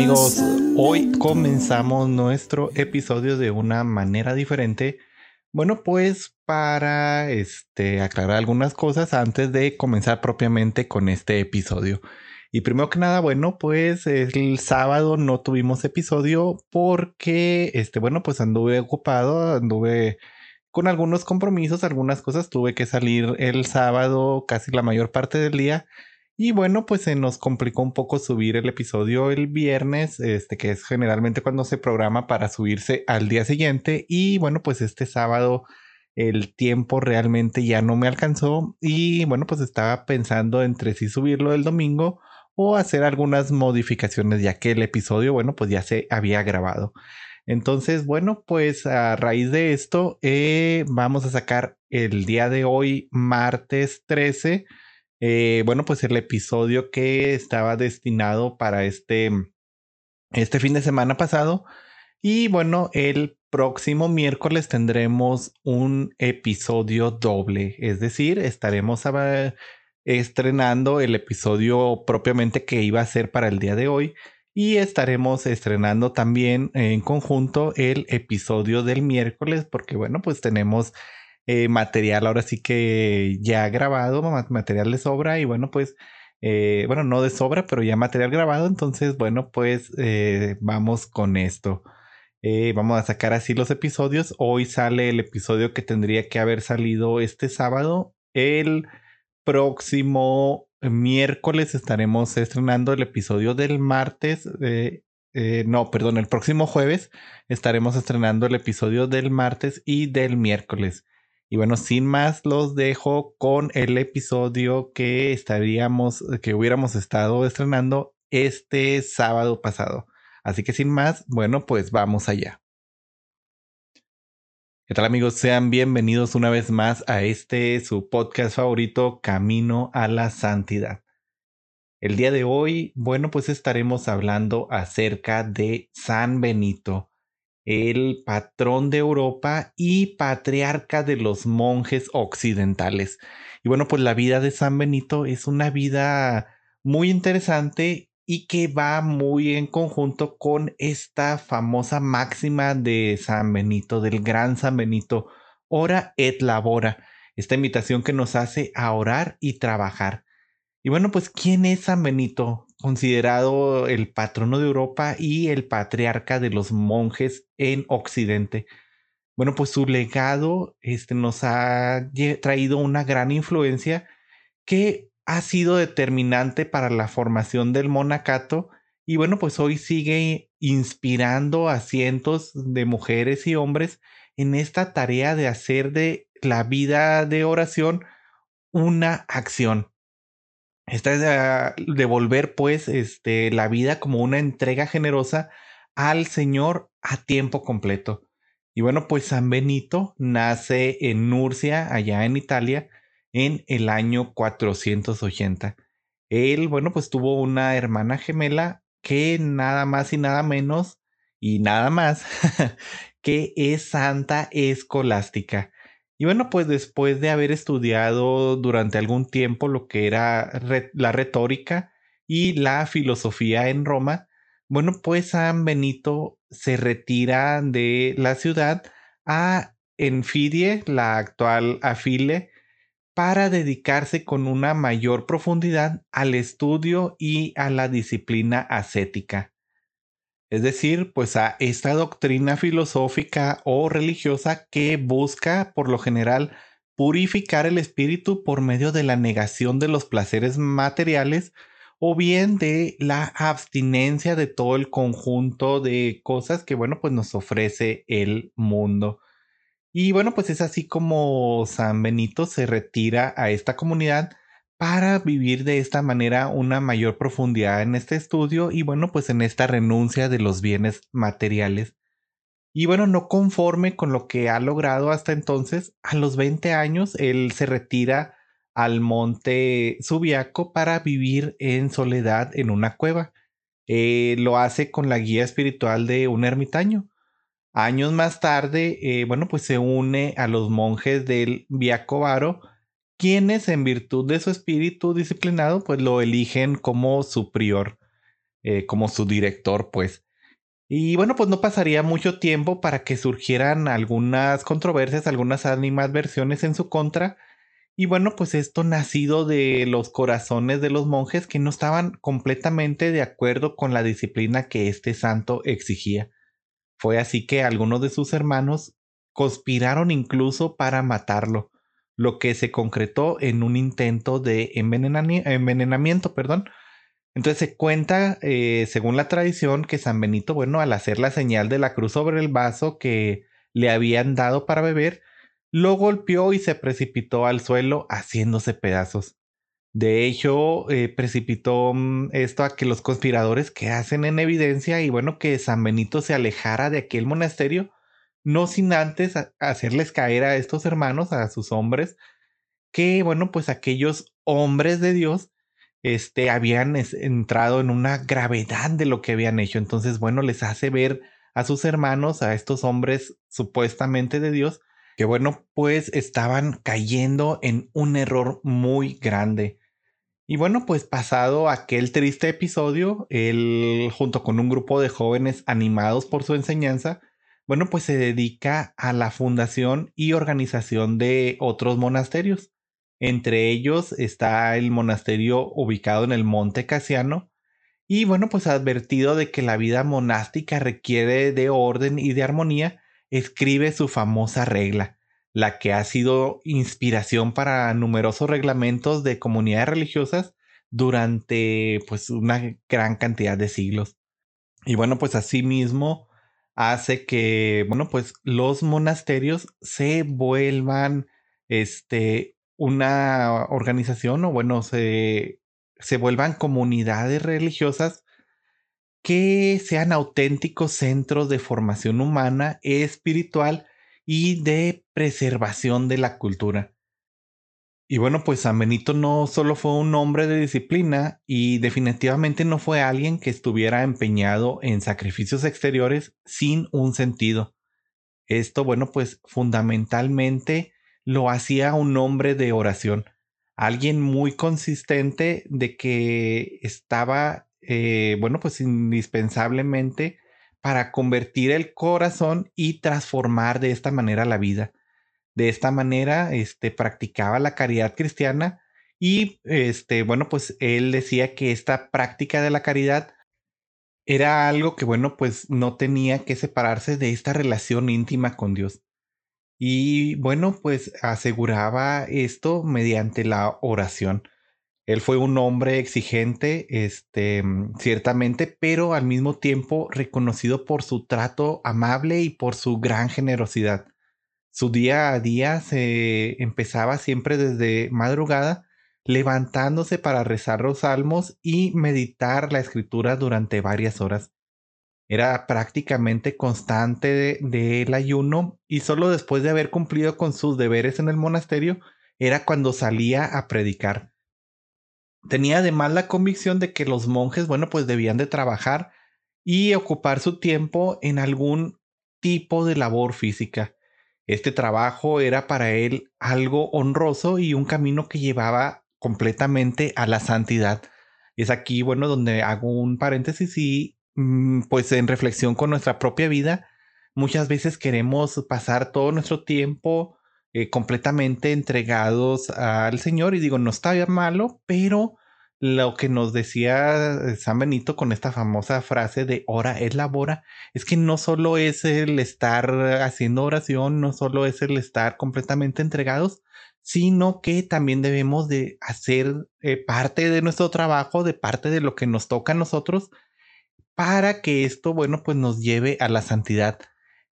amigos? Hoy comenzamos nuestro episodio de una manera diferente. Bueno, pues para este, aclarar algunas cosas antes de comenzar propiamente con este episodio. Y primero que nada, bueno, pues el sábado no tuvimos episodio porque, este, bueno, pues anduve ocupado, anduve con algunos compromisos, algunas cosas, tuve que salir el sábado casi la mayor parte del día. Y bueno, pues se nos complicó un poco subir el episodio el viernes, este que es generalmente cuando se programa para subirse al día siguiente. Y bueno, pues este sábado el tiempo realmente ya no me alcanzó. Y bueno, pues estaba pensando entre si subirlo el domingo o hacer algunas modificaciones ya que el episodio, bueno, pues ya se había grabado. Entonces, bueno, pues a raíz de esto, eh, vamos a sacar el día de hoy, martes 13 eh, bueno, pues el episodio que estaba destinado para este, este fin de semana pasado. Y bueno, el próximo miércoles tendremos un episodio doble, es decir, estaremos estrenando el episodio propiamente que iba a ser para el día de hoy y estaremos estrenando también en conjunto el episodio del miércoles porque bueno, pues tenemos eh, material ahora sí que ya grabado, material de sobra y bueno, pues, eh, bueno, no de sobra, pero ya material grabado, entonces, bueno, pues eh, vamos con esto. vamos a sacar así los episodios. Hoy sale el episodio que tendría que haber salido este sábado. El próximo miércoles estaremos estrenando el episodio del martes. no, perdón, el próximo jueves estaremos estrenando el episodio del martes y del miércoles. Y bueno, sin más, los dejo con el episodio que estaríamos, que hubiéramos estado estrenando este sábado pasado. Así que sin más, bueno, pues vamos allá. ¿Qué tal amigos? Sean bienvenidos una vez más a este su podcast favorito, Camino a la Santidad. El día de hoy, bueno, pues estaremos hablando acerca de San Benito, el patrón de Europa y patriarca de los monjes occidentales. Y bueno, pues la vida de San Benito es una vida muy interesante y que va muy en conjunto con esta famosa máxima de San Benito, del gran San Benito, ora et labora, esta invitación que nos hace a orar y trabajar. Y bueno, pues ¿quién es San Benito? considerado el patrono de Europa y el patriarca de los monjes en Occidente. Bueno, pues su legado este, nos ha traído una gran influencia que ha sido determinante para la formación del monacato y bueno, pues hoy sigue inspirando a cientos de mujeres y hombres en esta tarea de hacer de la vida de oración una acción. Esta es de devolver pues este, la vida como una entrega generosa al Señor a tiempo completo. Y bueno, pues San Benito nace en Nurcia, allá en Italia, en el año 480. Él, bueno, pues tuvo una hermana gemela que nada más y nada menos y nada más que es Santa Escolástica. Y bueno, pues después de haber estudiado durante algún tiempo lo que era la retórica y la filosofía en Roma, bueno, pues San Benito se retira de la ciudad a Enfidie, la actual Afile, para dedicarse con una mayor profundidad al estudio y a la disciplina ascética es decir, pues a esta doctrina filosófica o religiosa que busca, por lo general, purificar el espíritu por medio de la negación de los placeres materiales o bien de la abstinencia de todo el conjunto de cosas que, bueno, pues nos ofrece el mundo. Y bueno, pues es así como San Benito se retira a esta comunidad para vivir de esta manera una mayor profundidad en este estudio y bueno, pues en esta renuncia de los bienes materiales. Y bueno, no conforme con lo que ha logrado hasta entonces, a los 20 años él se retira al monte Subiaco para vivir en soledad en una cueva. Eh, lo hace con la guía espiritual de un ermitaño. Años más tarde, eh, bueno, pues se une a los monjes del Viacovaro, quienes en virtud de su espíritu disciplinado, pues lo eligen como su prior, eh, como su director, pues. Y bueno, pues no pasaría mucho tiempo para que surgieran algunas controversias, algunas animadversiones en su contra. Y bueno, pues esto nacido de los corazones de los monjes que no estaban completamente de acuerdo con la disciplina que este santo exigía. Fue así que algunos de sus hermanos conspiraron incluso para matarlo, lo que se concretó en un intento de envenenamiento, perdón, entonces se cuenta, eh, según la tradición, que San Benito, bueno, al hacer la señal de la cruz sobre el vaso que le habían dado para beber, lo golpeó y se precipitó al suelo haciéndose pedazos. De hecho, eh, precipitó mm, esto a que los conspiradores que hacen en evidencia y bueno, que San Benito se alejara de aquel monasterio, no sin antes hacerles caer a estos hermanos, a sus hombres, que bueno, pues aquellos hombres de Dios este, habían entrado en una gravedad de lo que habían hecho. Entonces, bueno, les hace ver a sus hermanos, a estos hombres supuestamente de Dios, que bueno, pues estaban cayendo en un error muy grande. Y bueno, pues pasado aquel triste episodio, él junto con un grupo de jóvenes animados por su enseñanza, bueno, pues se dedica a la fundación y organización de otros monasterios. Entre ellos está el monasterio ubicado en el Monte Casiano. Y bueno, pues advertido de que la vida monástica requiere de orden y de armonía, escribe su famosa regla, la que ha sido inspiración para numerosos reglamentos de comunidades religiosas durante pues una gran cantidad de siglos. Y bueno, pues asimismo hace que, bueno, pues los monasterios se vuelvan este una organización o bueno, se, se vuelvan comunidades religiosas que sean auténticos centros de formación humana, espiritual y de preservación de la cultura. Y bueno, pues San Benito no solo fue un hombre de disciplina y definitivamente no fue alguien que estuviera empeñado en sacrificios exteriores sin un sentido. Esto, bueno, pues fundamentalmente lo hacía un hombre de oración, alguien muy consistente de que estaba, eh, bueno, pues indispensablemente para convertir el corazón y transformar de esta manera la vida. De esta manera, este, practicaba la caridad cristiana y, este, bueno, pues él decía que esta práctica de la caridad era algo que, bueno, pues no tenía que separarse de esta relación íntima con Dios. Y bueno, pues aseguraba esto mediante la oración. Él fue un hombre exigente, este, ciertamente, pero al mismo tiempo reconocido por su trato amable y por su gran generosidad. Su día a día se empezaba siempre desde madrugada, levantándose para rezar los salmos y meditar la escritura durante varias horas. Era prácticamente constante del ayuno y solo después de haber cumplido con sus deberes en el monasterio era cuando salía a predicar. Tenía además la convicción de que los monjes, bueno, pues debían de trabajar y ocupar su tiempo en algún tipo de labor física. Este trabajo era para él algo honroso y un camino que llevaba completamente a la santidad. Es aquí, bueno, donde hago un paréntesis y Mm, pues en reflexión con nuestra propia vida, muchas veces queremos pasar todo nuestro tiempo eh, completamente entregados al Señor y digo, no está bien malo, pero lo que nos decía San Benito con esta famosa frase de ora es labora, es que no solo es el estar haciendo oración, no solo es el estar completamente entregados, sino que también debemos de hacer eh, parte de nuestro trabajo, de parte de lo que nos toca a nosotros, para que esto, bueno, pues nos lleve a la santidad.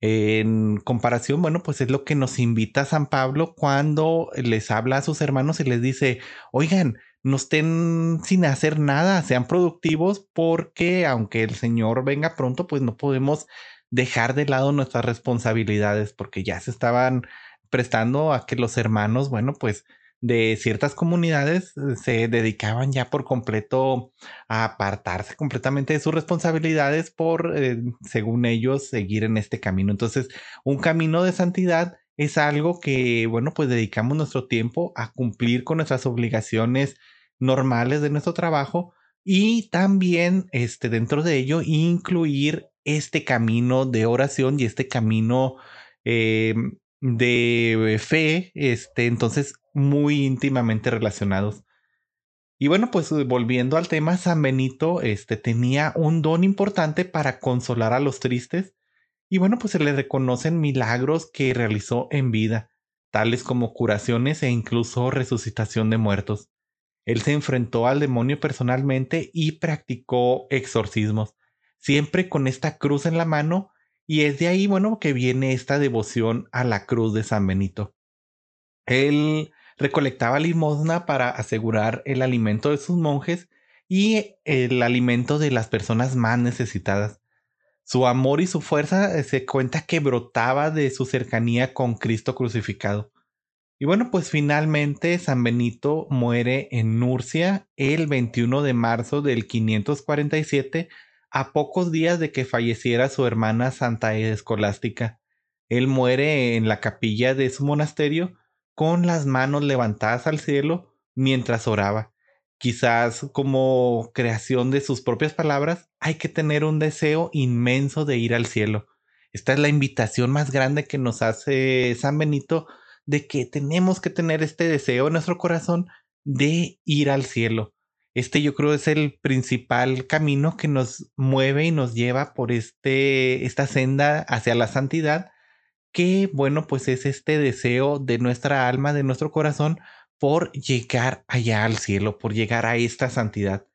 En comparación, bueno, pues es lo que nos invita San Pablo cuando les habla a sus hermanos y les dice, oigan, no estén sin hacer nada, sean productivos porque aunque el Señor venga pronto, pues no podemos dejar de lado nuestras responsabilidades porque ya se estaban prestando a que los hermanos, bueno, pues de ciertas comunidades eh, se dedicaban ya por completo a apartarse completamente de sus responsabilidades por, eh, según ellos, seguir en este camino. Entonces, un camino de santidad es algo que, bueno, pues dedicamos nuestro tiempo a cumplir con nuestras obligaciones normales de nuestro trabajo y también, este, dentro de ello, incluir este camino de oración y este camino eh, de fe, este, entonces muy íntimamente relacionados. Y bueno, pues volviendo al tema, San Benito este, tenía un don importante para consolar a los tristes y bueno, pues se le reconocen milagros que realizó en vida, tales como curaciones e incluso resucitación de muertos. Él se enfrentó al demonio personalmente y practicó exorcismos, siempre con esta cruz en la mano y es de ahí, bueno, que viene esta devoción a la cruz de San Benito. Él recolectaba limosna para asegurar el alimento de sus monjes y el alimento de las personas más necesitadas. Su amor y su fuerza eh, se cuenta que brotaba de su cercanía con Cristo crucificado. Y bueno, pues finalmente San Benito muere en Nurcia el 21 de marzo del 547 a pocos días de que falleciera su hermana Santa Escolástica. Él muere en la capilla de su monasterio con las manos levantadas al cielo mientras oraba. Quizás como creación de sus propias palabras, hay que tener un deseo inmenso de ir al cielo. Esta es la invitación más grande que nos hace San Benito de que tenemos que tener este deseo en nuestro corazón de ir al cielo. Este yo creo es el principal camino que nos mueve y nos lleva por este, esta senda hacia la santidad, que bueno, pues es este deseo de nuestra alma, de nuestro corazón, por llegar allá al cielo, por llegar a esta santidad.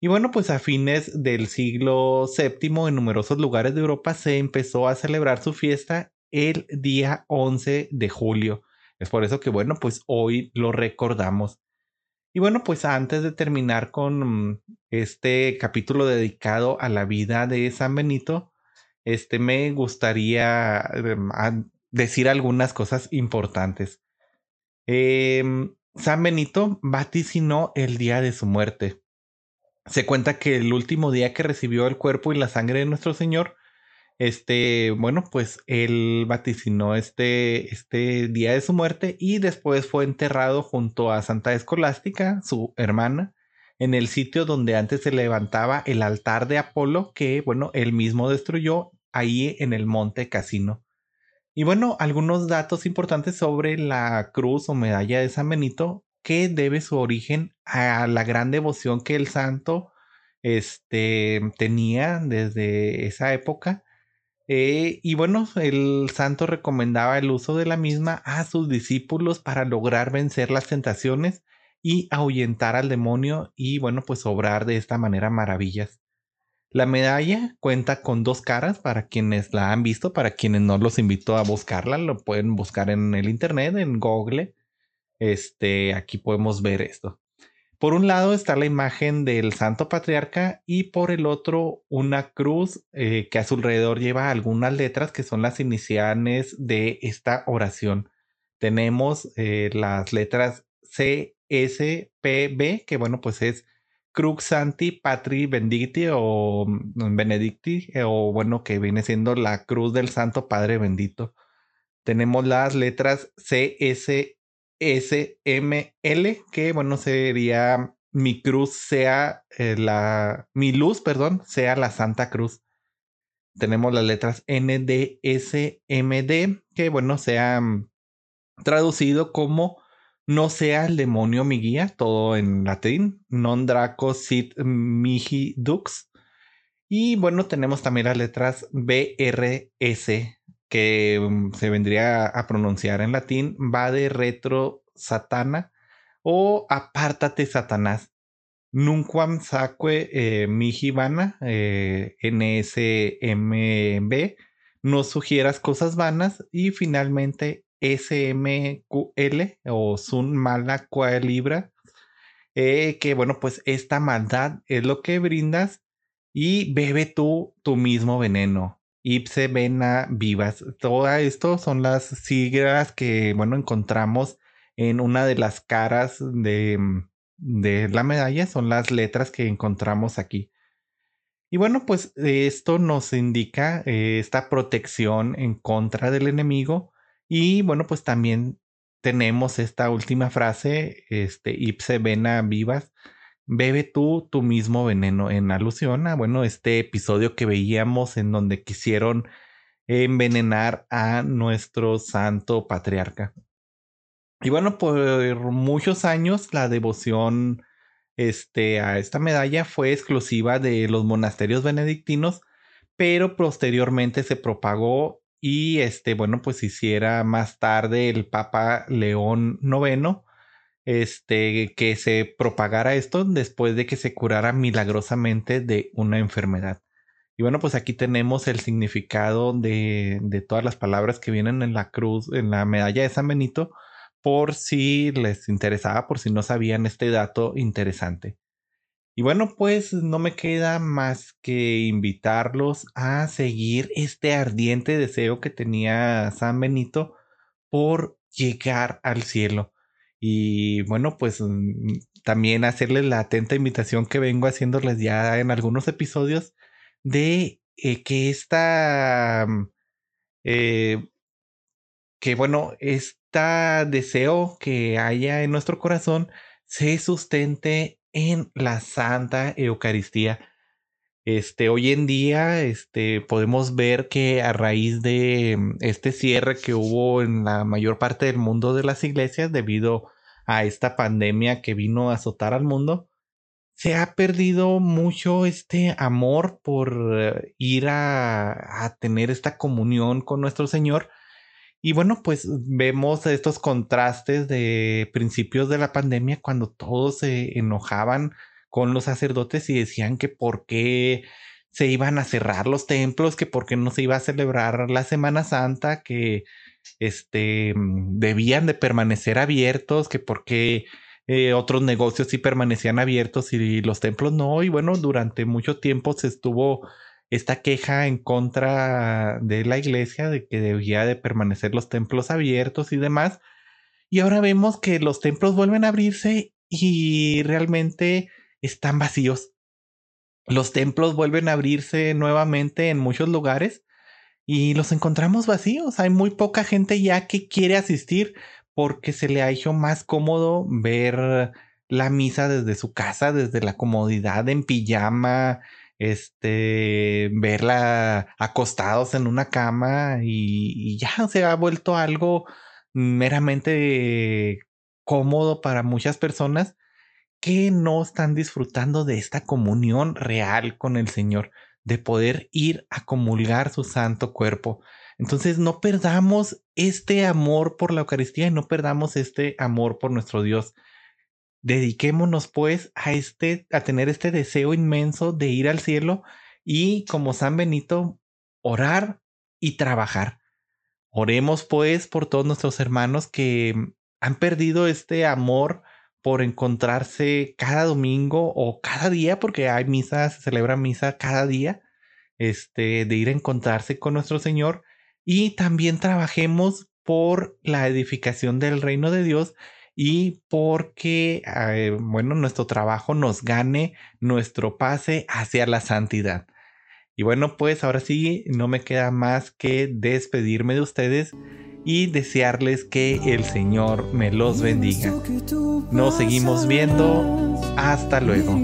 Y bueno, pues a fines del siglo VII en numerosos lugares de Europa se empezó a celebrar su fiesta el día 11 de julio. Es por eso que bueno, pues hoy lo recordamos. Y bueno, pues antes de terminar con este capítulo dedicado a la vida de San Benito, este me gustaría em, decir algunas cosas importantes. Em, San Benito vaticinó el día de su muerte. Se cuenta que el último día que recibió el cuerpo y la sangre de nuestro Señor este, bueno, pues él vaticinó este, este día de su muerte y después fue enterrado junto a Santa Escolástica, su hermana, en el sitio donde antes se levantaba el altar de Apolo que, bueno, él mismo destruyó ahí en el monte Casino. Y bueno, algunos datos importantes sobre la cruz o medalla de San Benito que debe su origen a la gran devoción que el santo este, tenía desde esa época eh, y bueno, el santo recomendaba el uso de la misma a sus discípulos para lograr vencer las tentaciones y ahuyentar al demonio y bueno, pues obrar de esta manera maravillas. La medalla cuenta con dos caras para quienes la han visto, para quienes no los invito a buscarla, lo pueden buscar en el internet, en Google. Este, aquí podemos ver esto. Por un lado está la imagen del Santo Patriarca y por el otro una cruz eh, que a su alrededor lleva algunas letras que son las iniciales de esta oración. Tenemos eh, las letras C, S, P, B, que bueno, pues es Crux Santi Patri Benedicti o mm, Benedicti, eh, o bueno, que viene siendo la cruz del Santo Padre Bendito. Tenemos las letras C, S, SML, que bueno, sería mi cruz sea eh, la, mi luz, perdón, sea la Santa Cruz. Tenemos las letras NDSMD, que bueno, sea mm, traducido como no sea el demonio mi guía, todo en latín, non draco sit mihi dux. Y bueno, tenemos también las letras BRS, que mm, se vendría a pronunciar en latín, va de retro satana o apártate Satanás. Nunquam saque eh, mi eh, NSMB nos sugieras cosas vanas y finalmente SMQL o Sun Mala Libra, eh, que bueno, pues esta maldad es lo que brindas y bebe tú tu mismo veneno. Ipse vena vivas. Todo esto son las siglas que, bueno, encontramos en una de las caras de, la medalla, son las letras que encontramos aquí. Y bueno, pues esto nos indica eh, esta protección en contra del enemigo. Y bueno, pues también tenemos esta última frase, este, ipse vena vivas, bebe tú tu mismo veneno, en alusión a, bueno, este episodio que veíamos en donde quisieron envenenar a nuestro santo patriarca. Y bueno, por muchos años la devoción este, a esta medalla fue exclusiva de los monasterios benedictinos, pero posteriormente se propagó y este, bueno, pues hiciera más tarde el Papa León IX, este, que se propagara esto después de que se curara milagrosamente de una enfermedad. Y bueno, pues aquí tenemos el significado de, de todas las palabras que vienen en la cruz, en la medalla de San Benito, por si les interesaba, por si no sabían este dato interesante. Y bueno, pues no me queda más que invitarlos a seguir este ardiente deseo que tenía San Benito por llegar al cielo. Y bueno, pues mm, también hacerles la atenta invitación que vengo haciéndoles ya en algunos episodios de eh, que esta, mm, eh, que bueno, es deseo que haya en nuestro corazón se sustente en la Santa Eucaristía. Este, hoy en día, este, podemos ver que a raíz de mm, este cierre que hubo en la mayor parte del mundo de las iglesias debido a esta pandemia que vino a azotar al mundo, se ha perdido mucho este amor por ir a, a tener esta comunión con nuestro Señor. Y bueno, pues vemos estos contrastes de principios de la pandemia cuando todos se enojaban con los sacerdotes y decían que por qué se iban a cerrar los templos, que por qué no se iba a celebrar la Semana Santa, que este, debían de permanecer abiertos, que por qué eh, otros negocios sí permanecían abiertos y los templos no. Y bueno, durante mucho tiempo se estuvo esta queja en contra de la iglesia de que debía de permanecer los templos abiertos y demás. Y ahora vemos que los templos vuelven a abrirse y realmente están vacíos. Los templos vuelven a abrirse nuevamente en muchos lugares y los encontramos vacíos. Hay muy poca gente ya que quiere asistir porque se le ha hecho más cómodo ver la misa desde su casa, desde la comodidad en pijama, este, verla acostados en una cama y, ya se ha vuelto algo meramente cómodo para muchas personas que no están disfrutando de esta comunión real con el Señor, de poder ir a comulgar su santo cuerpo. Entonces no perdamos este amor por la Eucaristía y no perdamos este amor por nuestro Dios. Dediquémonos pues a este, a tener este deseo inmenso de ir al cielo y como San Benito, orar y trabajar. Oremos pues por todos nuestros hermanos que han perdido este amor por encontrarse cada domingo o cada día, porque hay misa, se celebra misa cada día, este, de ir a encontrarse con nuestro Señor y también trabajemos por la edificación del reino de Dios y porque, eh, bueno, nuestro trabajo nos gane nuestro pase hacia la santidad. Y bueno, pues ahora sí, no me queda más que despedirme de ustedes y desearles que el Señor me los bendiga. Nos seguimos viendo. Hasta luego.